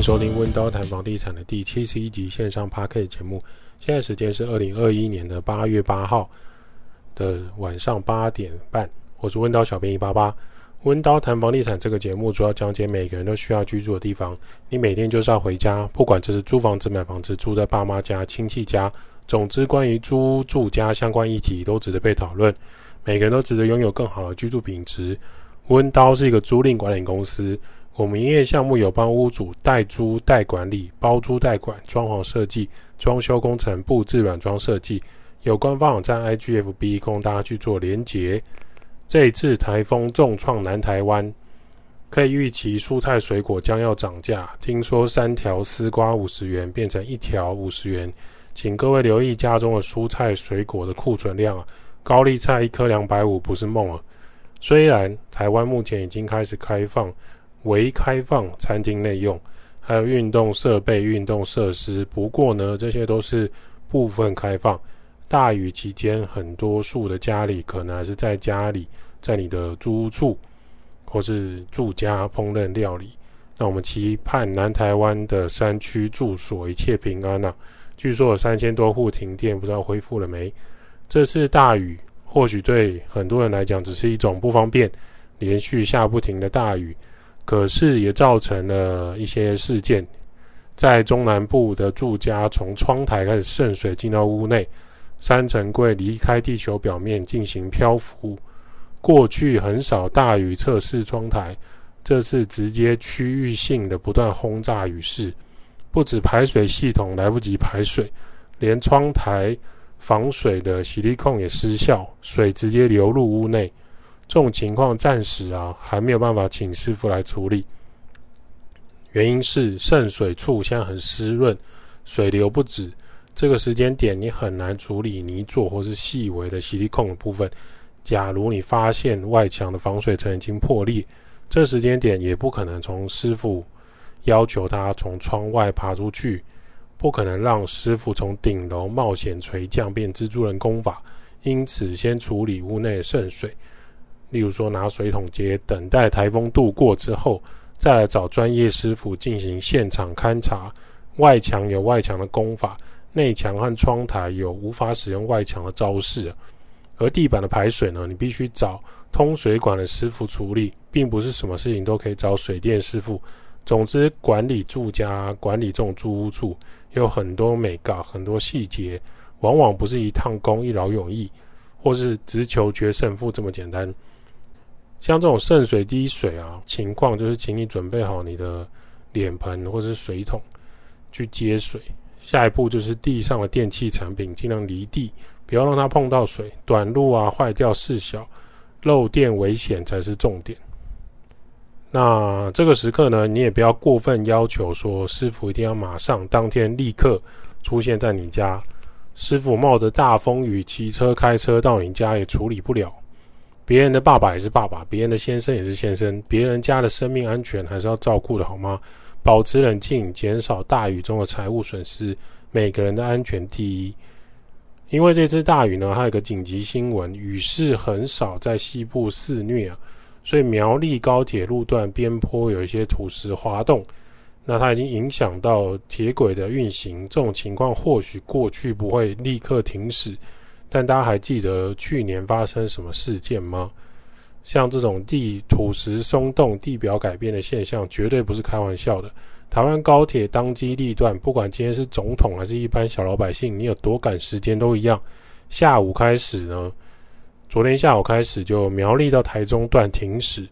迎收听温刀谈房地产的第七十一集线上 Podcast 节目。现在时间是二零二一年的八月八号的晚上八点半。我是温刀小编一八八。温刀谈房地产这个节目主要讲解每个人都需要居住的地方。你每天就是要回家，不管这是租房子、买房子、住在爸妈家、亲戚家，总之关于租住家相关议题都值得被讨论。每个人都值得拥有更好的居住品质。温刀是一个租赁管理公司。我们营业项目有帮屋主代租代管理、包租代管、装潢设计、装修工程、布置软装设计。有官方网站 IGFB 供大家去做连结。这一次台风重创南台湾，可以预期蔬菜水果将要涨价。听说三条丝瓜五十元变成一条五十元，请各位留意家中的蔬菜水果的库存量啊！高丽菜一颗两百五不是梦啊！虽然台湾目前已经开始开放。为开放餐厅内用，还有运动设备、运动设施。不过呢，这些都是部分开放。大雨期间，很多数的家里可能还是在家里，在你的租处或是住家烹饪料理。那我们期盼南台湾的山区住所一切平安啊！据说有三千多户停电，不知道恢复了没？这次大雨或许对很多人来讲只是一种不方便，连续下不停的大雨。可是也造成了一些事件，在中南部的住家从窗台开始渗水进到屋内，三层柜离开地球表面进行漂浮。过去很少大雨测试窗台，这次直接区域性的不断轰炸雨势，不止排水系统来不及排水，连窗台防水的洗涤控也失效，水直接流入屋内。这种情况暂时啊还没有办法请师傅来处理，原因是渗水处现在很湿润，水流不止。这个时间点你很难处理泥座或是细微的矽利康的部分。假如你发现外墙的防水层已经破裂，这时间点也不可能从师傅要求他从窗外爬出去，不可能让师傅从顶楼冒险垂降变蜘蛛人功法。因此，先处理屋内渗水。例如说，拿水桶接，等待台风度过之后，再来找专业师傅进行现场勘察。外墙有外墙的工法，内墙和窗台有无法使用外墙的招式。而地板的排水呢，你必须找通水管的师傅处理，并不是什么事情都可以找水电师傅。总之，管理住家、管理这种租屋处，有很多眉角，很多细节，往往不是一趟工一劳永逸，或是直求决胜负这么简单。像这种渗水滴水啊情况，就是请你准备好你的脸盆或是水桶去接水。下一步就是地上的电器产品尽量离地，不要让它碰到水。短路啊、坏掉事小，漏电危险才是重点。那这个时刻呢，你也不要过分要求说师傅一定要马上当天立刻出现在你家。师傅冒着大风雨骑车开车到你家也处理不了。别人的爸爸也是爸爸，别人的先生也是先生，别人家的生命安全还是要照顾的，好吗？保持冷静，减少大雨中的财务损失，每个人的安全第一。因为这次大雨呢，还有个紧急新闻，雨势很少在西部肆虐啊，所以苗栗高铁路段边坡有一些土石滑动，那它已经影响到铁轨的运行。这种情况或许过去不会立刻停驶。但大家还记得去年发生什么事件吗？像这种地土石松动、地表改变的现象，绝对不是开玩笑的。台湾高铁当机立断，不管今天是总统还是一般小老百姓，你有多赶时间都一样。下午开始呢，昨天下午开始就苗栗到台中段停驶，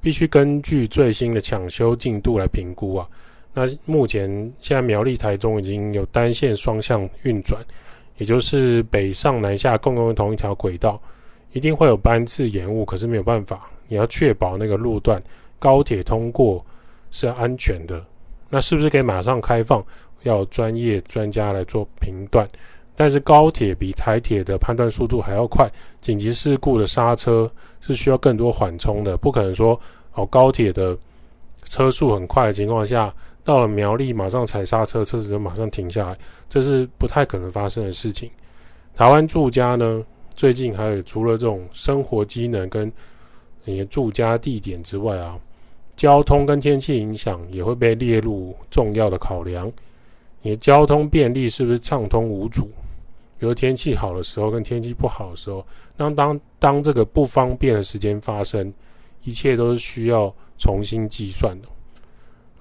必须根据最新的抢修进度来评估啊。那目前现在苗栗台中已经有单线双向运转。也就是北上南下共用同一条轨道，一定会有班次延误，可是没有办法，你要确保那个路段高铁通过是安全的。那是不是可以马上开放？要专业专家来做评断。但是高铁比台铁的判断速度还要快，紧急事故的刹车是需要更多缓冲的，不可能说哦高铁的车速很快的情况下。到了苗栗，马上踩刹车，车子就马上停下来，这是不太可能发生的事情。台湾住家呢，最近还有除了这种生活机能跟你的住家地点之外啊，交通跟天气影响也会被列入重要的考量。你的交通便利是不是畅通无阻？比如天气好的时候跟天气不好的时候，那当当这个不方便的时间发生，一切都是需要重新计算的。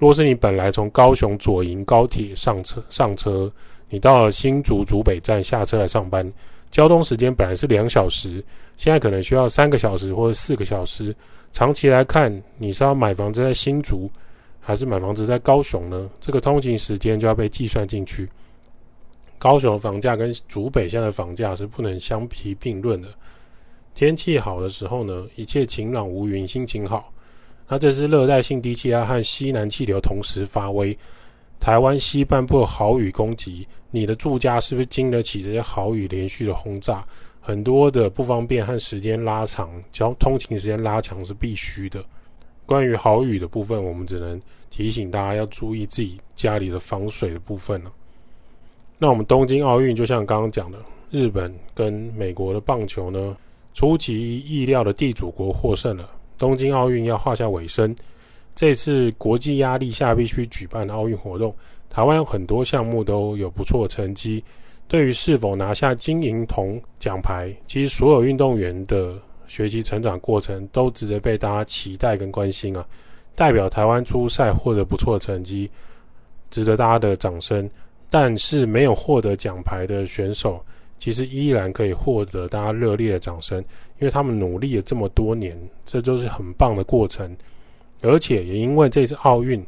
若是你本来从高雄左营高铁上车上车，你到了新竹竹北站下车来上班，交通时间本来是两小时，现在可能需要三个小时或者四个小时。长期来看，你是要买房子在新竹，还是买房子在高雄呢？这个通勤时间就要被计算进去。高雄的房价跟竹北现在的房价是不能相提并论的。天气好的时候呢，一切晴朗无云，心情好。那这是热带性低气压和西南气流同时发威，台湾西半部豪雨攻击，你的住家是不是经得起这些豪雨连续的轰炸？很多的不方便和时间拉长，交通勤时间拉长是必须的。关于豪雨的部分，我们只能提醒大家要注意自己家里的防水的部分了。那我们东京奥运就像刚刚讲的，日本跟美国的棒球呢，出其意料的地主国获胜了。东京奥运要画下尾声，这次国际压力下必须举办的奥运活动，台湾有很多项目都有不错的成绩。对于是否拿下金银铜奖牌，其实所有运动员的学习成长过程都值得被大家期待跟关心啊！代表台湾出赛获得不错的成绩，值得大家的掌声。但是没有获得奖牌的选手，其实依然可以获得大家热烈的掌声，因为他们努力了这么多年，这都是很棒的过程。而且也因为这次奥运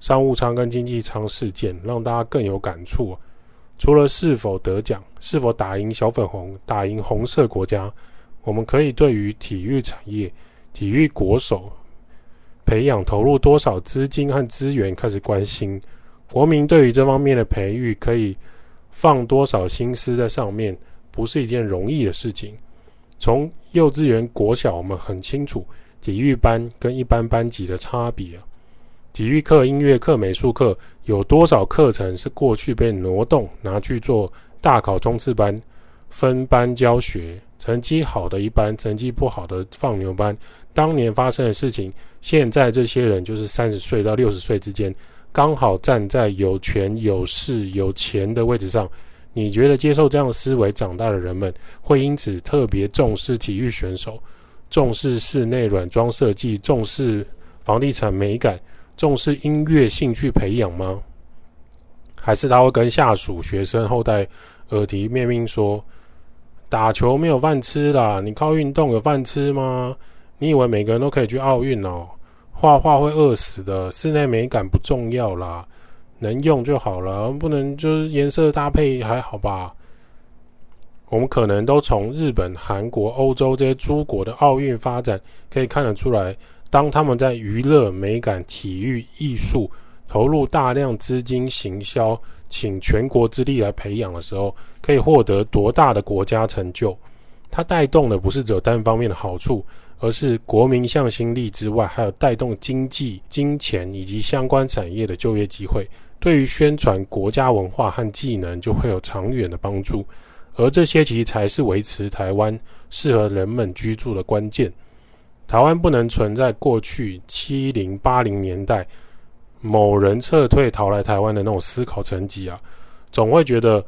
商务舱跟经济舱事件，让大家更有感触。除了是否得奖，是否打赢小粉红、打赢红色国家，我们可以对于体育产业、体育国手培养投入多少资金和资源开始关心。国民对于这方面的培育，可以放多少心思在上面，不是一件容易的事情。从幼稚园、国小，我们很清楚体育班跟一般班级的差别。体育课、音乐课、美术课有多少课程是过去被挪动拿去做大考冲刺班、分班教学？成绩好的一班，成绩不好的放牛班。当年发生的事情，现在这些人就是三十岁到六十岁之间，刚好站在有权、有势、有钱的位置上。你觉得接受这样思维长大的人们，会因此特别重视体育选手，重视室内软装设计，重视房地产美感？重视音乐兴趣培养吗？还是他会跟下属学生后代耳提面命说：“打球没有饭吃啦，你靠运动有饭吃吗？你以为每个人都可以去奥运哦？画画会饿死的，室内美感不重要啦，能用就好了，不能就是颜色搭配还好吧？”我们可能都从日本、韩国、欧洲这些诸国的奥运发展可以看得出来。当他们在娱乐、美感、体育、艺术投入大量资金、行销，请全国之力来培养的时候，可以获得多大的国家成就？它带动的不是只有单方面的好处，而是国民向心力之外，还有带动经济、金钱以及相关产业的就业机会。对于宣传国家文化和技能，就会有长远的帮助。而这些其实才是维持台湾适合人们居住的关键。台湾不能存在过去七零八零年代某人撤退逃来台湾的那种思考层级啊，总会觉得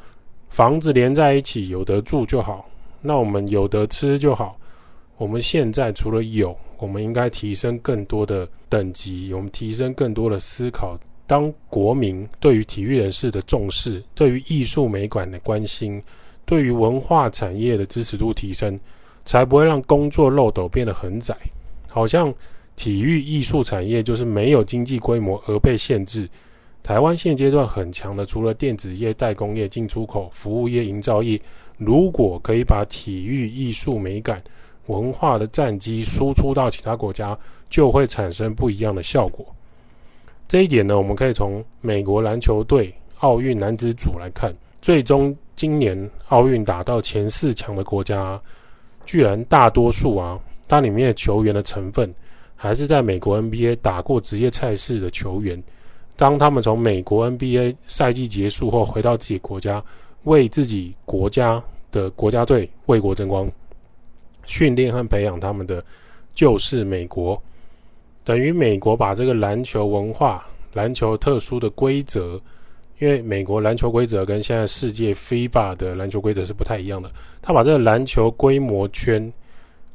房子连在一起有得住就好，那我们有得吃就好。我们现在除了有，我们应该提升更多的等级，我们提升更多的思考。当国民对于体育人士的重视，对于艺术美感的关心，对于文化产业的支持度提升。才不会让工作漏斗变得很窄，好像体育艺术产业就是没有经济规模而被限制。台湾现阶段很强的，除了电子业、代工业、进出口、服务业、营造业，如果可以把体育艺术美感、文化的战机输出到其他国家，就会产生不一样的效果。这一点呢，我们可以从美国篮球队奥运男子组来看，最终今年奥运打到前四强的国家。居然大多数啊，它里面的球员的成分还是在美国 NBA 打过职业赛事的球员。当他们从美国 NBA 赛季结束后回到自己国家，为自己国家的国家队为国争光，训练和培养他们的就是美国。等于美国把这个篮球文化、篮球特殊的规则，因为美国篮球规则跟现在世界 FIBA 的篮球规则是不太一样的，他把这个篮球规模圈、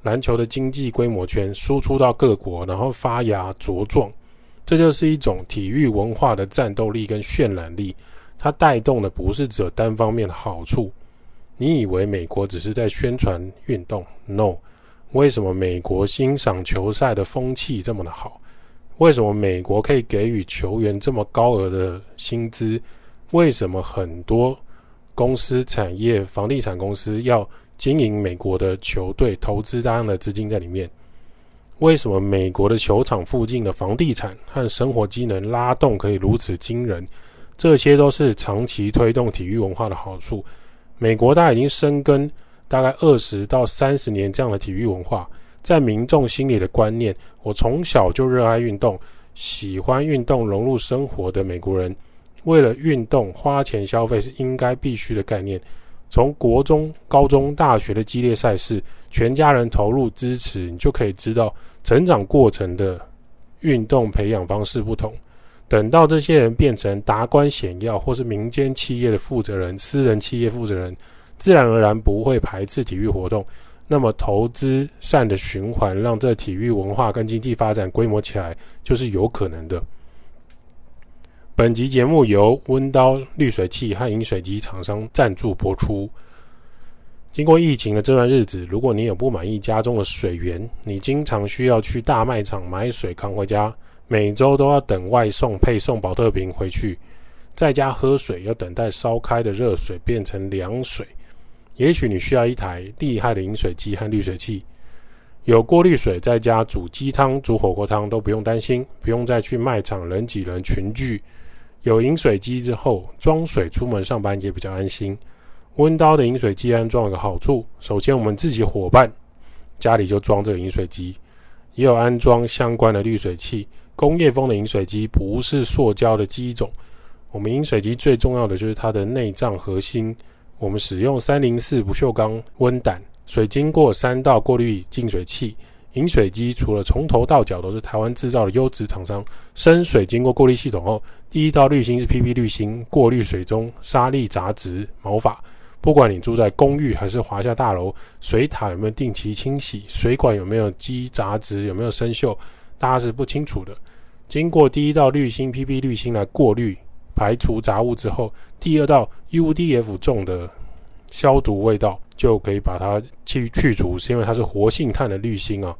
篮球的经济规模圈输出到各国，然后发芽茁壮，这就是一种体育文化的战斗力跟渲染力。它带动的不是只有单方面的好处。你以为美国只是在宣传运动？No。为什么美国欣赏球赛的风气这么的好？为什么美国可以给予球员这么高额的薪资？为什么很多公司、产业、房地产公司要经营美国的球队，投资大量的资金在里面？为什么美国的球场附近的房地产和生活机能拉动可以如此惊人？这些都是长期推动体育文化的好处。美国大概已经深耕。大概二十到三十年这样的体育文化，在民众心里的观念，我从小就热爱运动，喜欢运动融入生活的美国人，为了运动花钱消费是应该必须的概念。从国中、高中、大学的激烈赛事，全家人投入支持，你就可以知道成长过程的运动培养方式不同。等到这些人变成达官显要，或是民间企业的负责人、私人企业负责人。自然而然不会排斥体育活动，那么投资善的循环，让这体育文化跟经济发展规模起来，就是有可能的。本集节目由温刀滤水器和饮水机厂商赞助播出。经过疫情的这段日子，如果你有不满意家中的水源，你经常需要去大卖场买水扛回家，每周都要等外送配送保特瓶回去，在家喝水要等待烧开的热水变成凉水。也许你需要一台厉害的饮水机和滤水器，有过滤水，在家煮鸡汤、煮火锅汤都不用担心，不用再去卖场人挤人群聚。有饮水机之后，装水出门上班也比较安心。温刀的饮水机安装有个好处，首先我们自己伙伴家里就装这个饮水机，也有安装相关的滤水器。工业风的饮水机不是塑胶的机种。我们饮水机最重要的就是它的内脏核心。我们使用三零四不锈钢温胆水，经过三道过滤净水器。饮水机除了从头到脚都是台湾制造的优质厂商，生水经过过滤系统后，第一道滤芯是 PP 滤芯，过滤水中沙粒、杂质、毛发。不管你住在公寓还是华夏大楼，水塔有没有定期清洗，水管有没有积杂质，有没有生锈，大家是不清楚的。经过第一道滤芯 PP 滤芯来过滤。排除杂物之后，第二道 UDF 重的消毒味道就可以把它去去除，是因为它是活性炭的滤芯啊。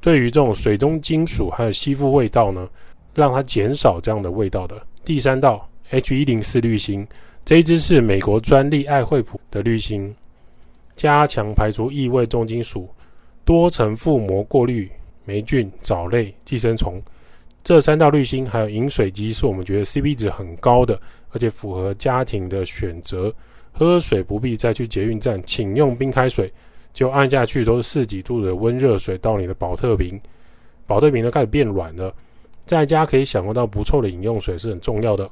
对于这种水中金属还有吸附味道呢，让它减少这样的味道的。第三道 H104 滤芯，这一支是美国专利爱惠普的滤芯，加强排除异味、重金属，多层覆膜过滤霉菌、藻类、寄生虫。这三道滤芯还有饮水机是我们觉得 CP 值很高的，而且符合家庭的选择。喝水不必再去捷运站，请用冰开水，就按下去都是四几度的温热水到你的保特瓶，保特瓶都开始变软了。在家可以享受到不错的饮用水是很重要的。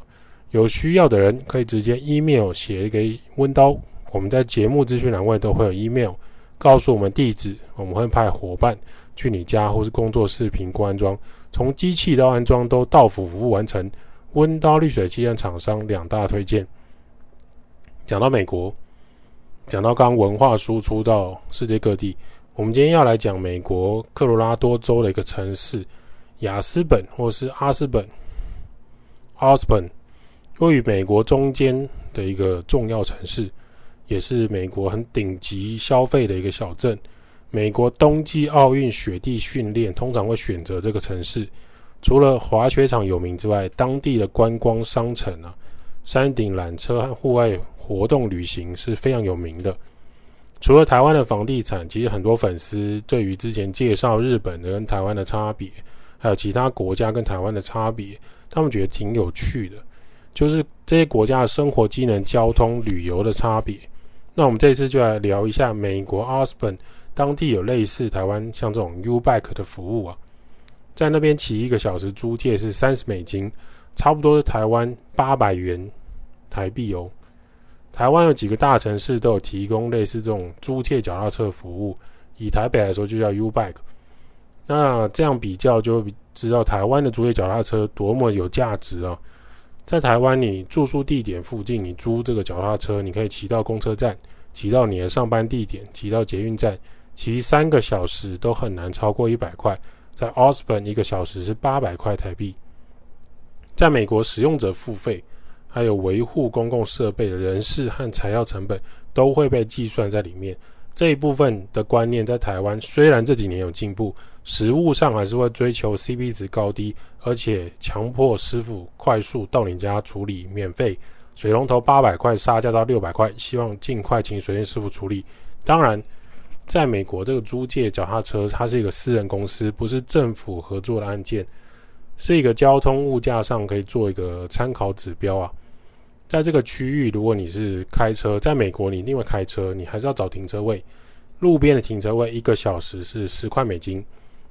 有需要的人可以直接 email 写给温刀，我们在节目资讯栏位都会有 email，告诉我们地址，我们会派伙伴去你家或是工作室评估安装。从机器到安装都到府服务完成，温刀滤水器和厂商两大推荐。讲到美国，讲到刚文化输出到世界各地，我们今天要来讲美国科罗拉多州的一个城市雅斯本，或是阿斯本 （Aspen），位于美国中间的一个重要城市，也是美国很顶级消费的一个小镇。美国冬季奥运雪地训练通常会选择这个城市，除了滑雪场有名之外，当地的观光商城啊、山顶缆车和户外活动旅行是非常有名的。除了台湾的房地产，其实很多粉丝对于之前介绍日本的跟台湾的差别，还有其他国家跟台湾的差别，他们觉得挺有趣的，就是这些国家的生活机能、交通、旅游的差别。那我们这次就来聊一下美国阿斯本。当地有类似台湾像这种 U-Bike 的服务啊，在那边骑一个小时租借是三十美金，差不多是台湾八百元台币哦。台湾有几个大城市都有提供类似这种租借脚踏车服务，以台北来说就叫 U-Bike。那这样比较就知道台湾的租借脚踏车多么有价值啊！在台湾，你住宿地点附近，你租这个脚踏车，你可以骑到公车站，骑到你的上班地点，骑到捷运站，骑三个小时都很难超过一百块。在 o s b o n 一个小时是八百块台币。在美国，使用者付费，还有维护公共设备的人事和材料成本都会被计算在里面。这一部分的观念在台湾虽然这几年有进步，实务上还是会追求 CP 值高低，而且强迫师傅快速到你家处理，免费水龙头八百块杀价到六百块，希望尽快请水电师傅处理。当然，在美国这个租借脚踏车，它是一个私人公司，不是政府合作的案件。是一个交通物价上可以做一个参考指标啊，在这个区域，如果你是开车，在美国你另外开车，你还是要找停车位，路边的停车位一个小时是十块美金，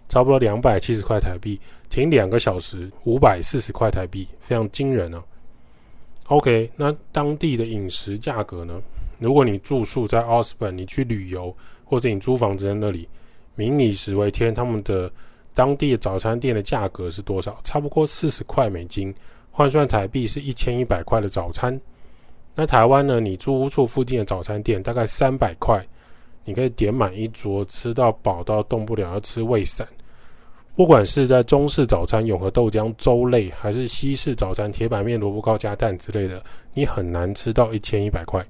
差不多两百七十块台币，停两个小时五百四十块台币，非常惊人啊。OK，那当地的饮食价格呢？如果你住宿在奥斯本，你去旅游或者你租房子在那里，民以食为天，他们的。当地的早餐店的价格是多少？差不多四十块美金，换算台币是一千一百块的早餐。那台湾呢？你租屋处附近的早餐店大概三百块，你可以点满一桌，吃到饱到动不了，要吃胃散。不管是在中式早餐永和豆浆粥类，还是西式早餐铁板面萝卜糕加蛋之类的，你很难吃到一千一百块。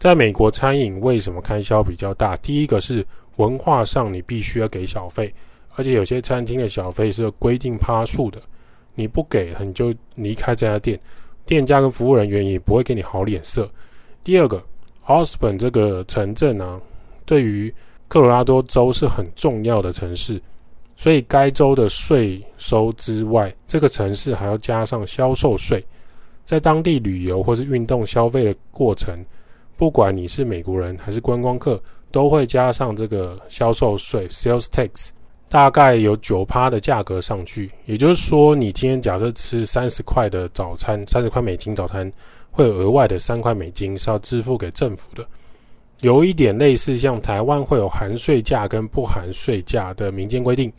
在美国餐饮为什么开销比较大？第一个是文化上，你必须要给小费。而且有些餐厅的小费是规定趴数的，你不给，你就离开这家店，店家跟服务人员也不会给你好脸色。第二个，奥斯本这个城镇啊，对于科罗拉多州是很重要的城市，所以该州的税收之外，这个城市还要加上销售税。在当地旅游或是运动消费的过程，不管你是美国人还是观光客，都会加上这个销售税 （sales tax）。大概有九趴的价格上去，也就是说，你今天假设吃三十块的早餐，三十块美金早餐，会有额外的三块美金是要支付给政府的。有一点类似像台湾会有含税价跟不含税价的民间规定，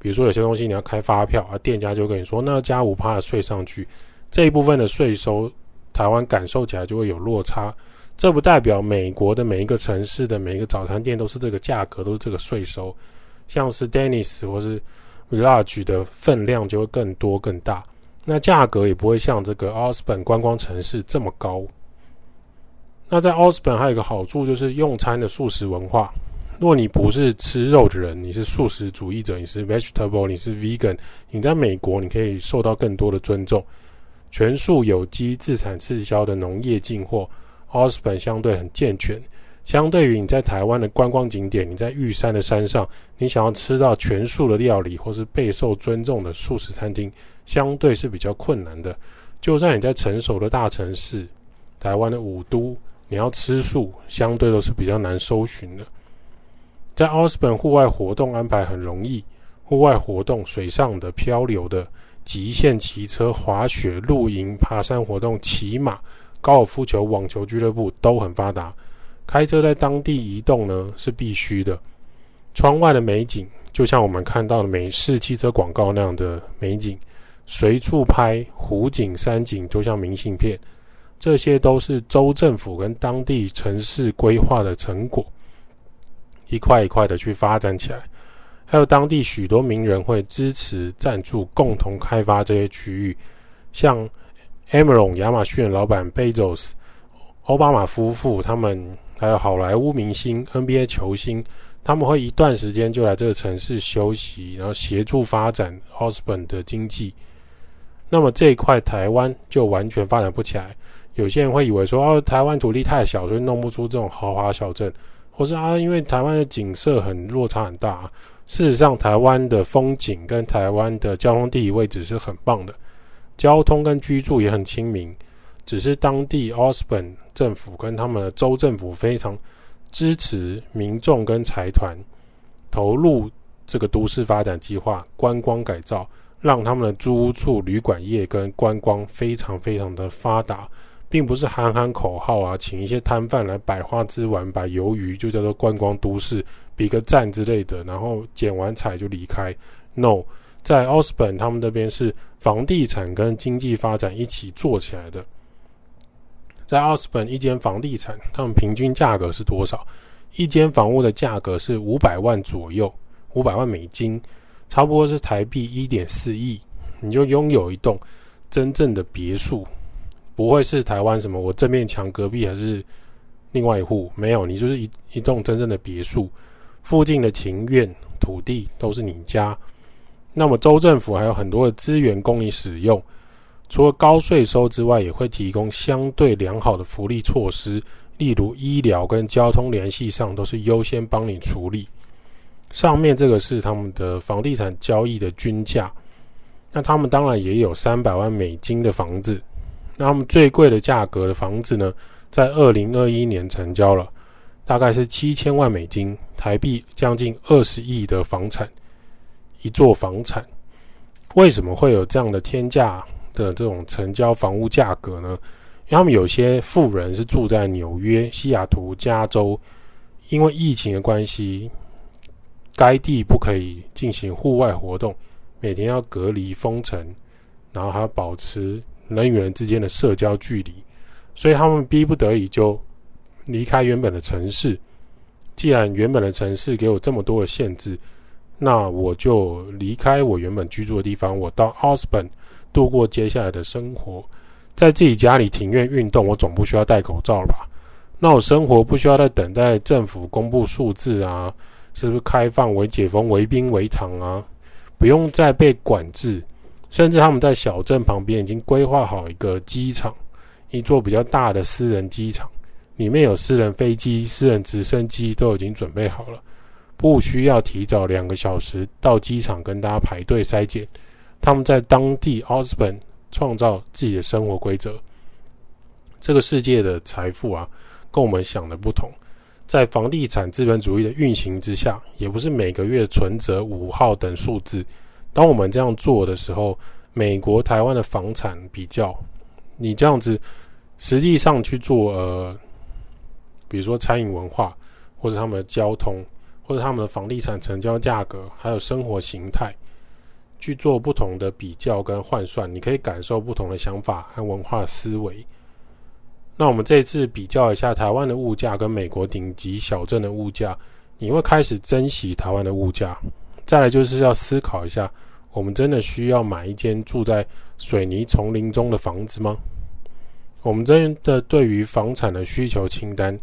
比如说有些东西你要开发票，而店家就跟你说，那加五趴的税上去，这一部分的税收，台湾感受起来就会有落差。这不代表美国的每一个城市的每一个早餐店都是这个价格，都是这个税收。像是 Denny's 或是 Village 的分量就会更多更大，那价格也不会像这个奥斯本观光城市这么高。那在奥斯本还有一个好处就是用餐的素食文化。如果你不是吃肉的人，你是素食主义者，你是 Vegetable，你是 Vegan，你在美国你可以受到更多的尊重。全素有机自产自销的农业进货，奥斯本相对很健全。相对于你在台湾的观光景点，你在玉山的山上，你想要吃到全素的料理或是备受尊重的素食餐厅，相对是比较困难的。就算你在成熟的大城市，台湾的五都，你要吃素，相对都是比较难搜寻的。在奥斯本户外活动安排很容易，户外活动、水上的、漂流的、极限骑车、滑雪、露营、爬山活动、骑马、高尔夫球、网球俱乐部都很发达。开车在当地移动呢是必须的。窗外的美景就像我们看到的美式汽车广告那样的美景，随处拍湖景、山景，就像明信片。这些都是州政府跟当地城市规划的成果，一块一块的去发展起来。还有当地许多名人会支持赞助，共同开发这些区域，像 Amazon 亚马逊老板 Bezos、奥巴马夫妇他们。还有好莱坞明星、NBA 球星，他们会一段时间就来这个城市休息，然后协助发展奥斯本的经济。那么这一块台湾就完全发展不起来。有些人会以为说，哦，台湾土地太小，所以弄不出这种豪华小镇，或是啊，因为台湾的景色很落差很大。事实上，台湾的风景跟台湾的交通地理位置是很棒的，交通跟居住也很亲民。只是当地奥斯本政府跟他们的州政府非常支持民众跟财团投入这个都市发展计划、观光改造，让他们的租屋处、旅馆业跟观光非常非常的发达，并不是喊喊口号啊，请一些摊贩来百花枝丸、摆鱿鱼就叫做观光都市，比个赞之类的，然后剪完彩就离开。No，在奥斯本他们那边是房地产跟经济发展一起做起来的。在奥斯本一间房地产，他们平均价格是多少？一间房屋的价格是五百万左右，五百万美金，差不多是台币一点四亿，你就拥有一栋真正的别墅，不会是台湾什么我这面墙隔壁还是另外一户，没有，你就是一一栋真正的别墅，附近的庭院土地都是你家，那么州政府还有很多的资源供你使用。除了高税收之外，也会提供相对良好的福利措施，例如医疗跟交通联系上都是优先帮你处理。上面这个是他们的房地产交易的均价，那他们当然也有三百万美金的房子。那他们最贵的价格的房子呢，在二零二一年成交了，大概是七千万美金，台币将近二十亿的房产，一座房产。为什么会有这样的天价？的这种成交房屋价格呢，因为他们有些富人是住在纽约、西雅图、加州，因为疫情的关系，该地不可以进行户外活动，每天要隔离封城，然后还要保持人与人之间的社交距离，所以他们逼不得已就离开原本的城市。既然原本的城市给我这么多的限制，那我就离开我原本居住的地方，我到奥斯本。度过接下来的生活，在自己家里庭院运动，我总不需要戴口罩吧？那我生活不需要再等待政府公布数字啊，是不是开放、为解封、为冰、为糖啊？不用再被管制，甚至他们在小镇旁边已经规划好一个机场，一座比较大的私人机场，里面有私人飞机、私人直升机都已经准备好了，不需要提早两个小时到机场跟大家排队筛检。他们在当地奥斯本创造自己的生活规则。这个世界的财富啊，跟我们想的不同。在房地产资本主义的运行之下，也不是每个月存折五号等数字。当我们这样做的时候，美国、台湾的房产比较，你这样子实际上去做，呃，比如说餐饮文化，或者他们的交通，或者他们的房地产成交价格，还有生活形态。去做不同的比较跟换算，你可以感受不同的想法和文化思维。那我们这一次比较一下台湾的物价跟美国顶级小镇的物价，你会开始珍惜台湾的物价。再来就是要思考一下，我们真的需要买一间住在水泥丛林中的房子吗？我们真的对于房产的需求清单，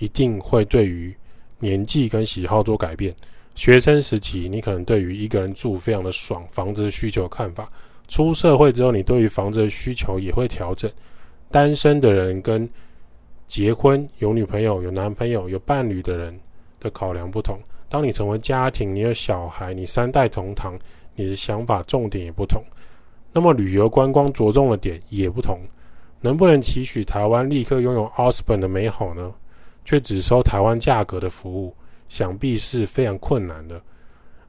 一定会对于年纪跟喜好做改变。学生时期，你可能对于一个人住非常的爽，房子的需求看法；出社会之后，你对于房子的需求也会调整。单身的人跟结婚、有女朋友、有男朋友、有伴侣的人的考量不同。当你成为家庭，你有小孩，你三代同堂，你的想法重点也不同。那么旅游观光着重的点也不同。能不能期许台湾立刻拥有奥斯本的美好呢？却只收台湾价格的服务？想必是非常困难的。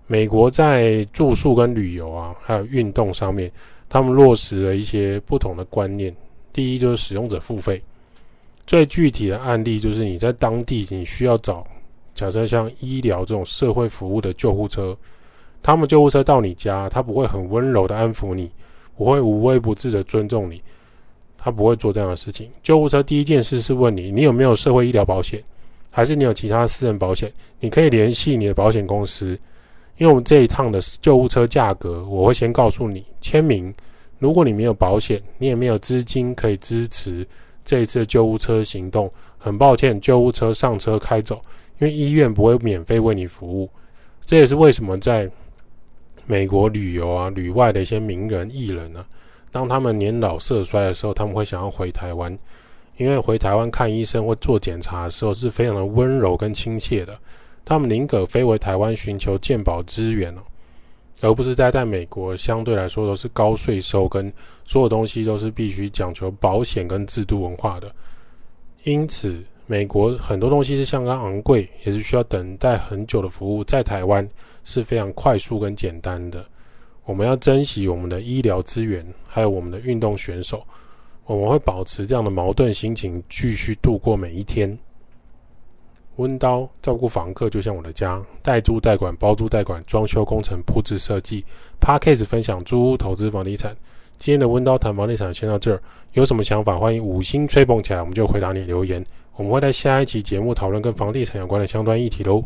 美国在住宿跟旅游啊，还有运动上面，他们落实了一些不同的观念。第一就是使用者付费。最具体的案例就是你在当地你需要找，假设像医疗这种社会服务的救护车，他们救护车到你家，他不会很温柔的安抚你，不会无微不至的尊重你，他不会做这样的事情。救护车第一件事是问你，你有没有社会医疗保险？还是你有其他私人保险，你可以联系你的保险公司，因为我们这一趟的救护车价格，我会先告诉你签名。如果你没有保险，你也没有资金可以支持这一次的救护车行动，很抱歉，救护车上车开走，因为医院不会免费为你服务。这也是为什么在美国旅游啊、旅外的一些名人艺人呢、啊，当他们年老色衰的时候，他们会想要回台湾。因为回台湾看医生或做检查的时候是非常的温柔跟亲切的，他们宁可飞回台湾寻求健保资源哦，而不是待在美国，相对来说都是高税收跟所有东西都是必须讲求保险跟制度文化的。因此，美国很多东西是相当昂贵，也是需要等待很久的服务，在台湾是非常快速跟简单的。我们要珍惜我们的医疗资源，还有我们的运动选手。我们会保持这样的矛盾心情，继续度过每一天。温刀照顾房客就像我的家，代租代管、包租代管、装修工程、布置设计。Podcast 分享租屋投资房地产。今天的温刀谈房地产先到这儿，有什么想法欢迎五星吹捧起来，我们就回答你留言。我们会在下一期节目讨论跟房地产有关的相关议题喽。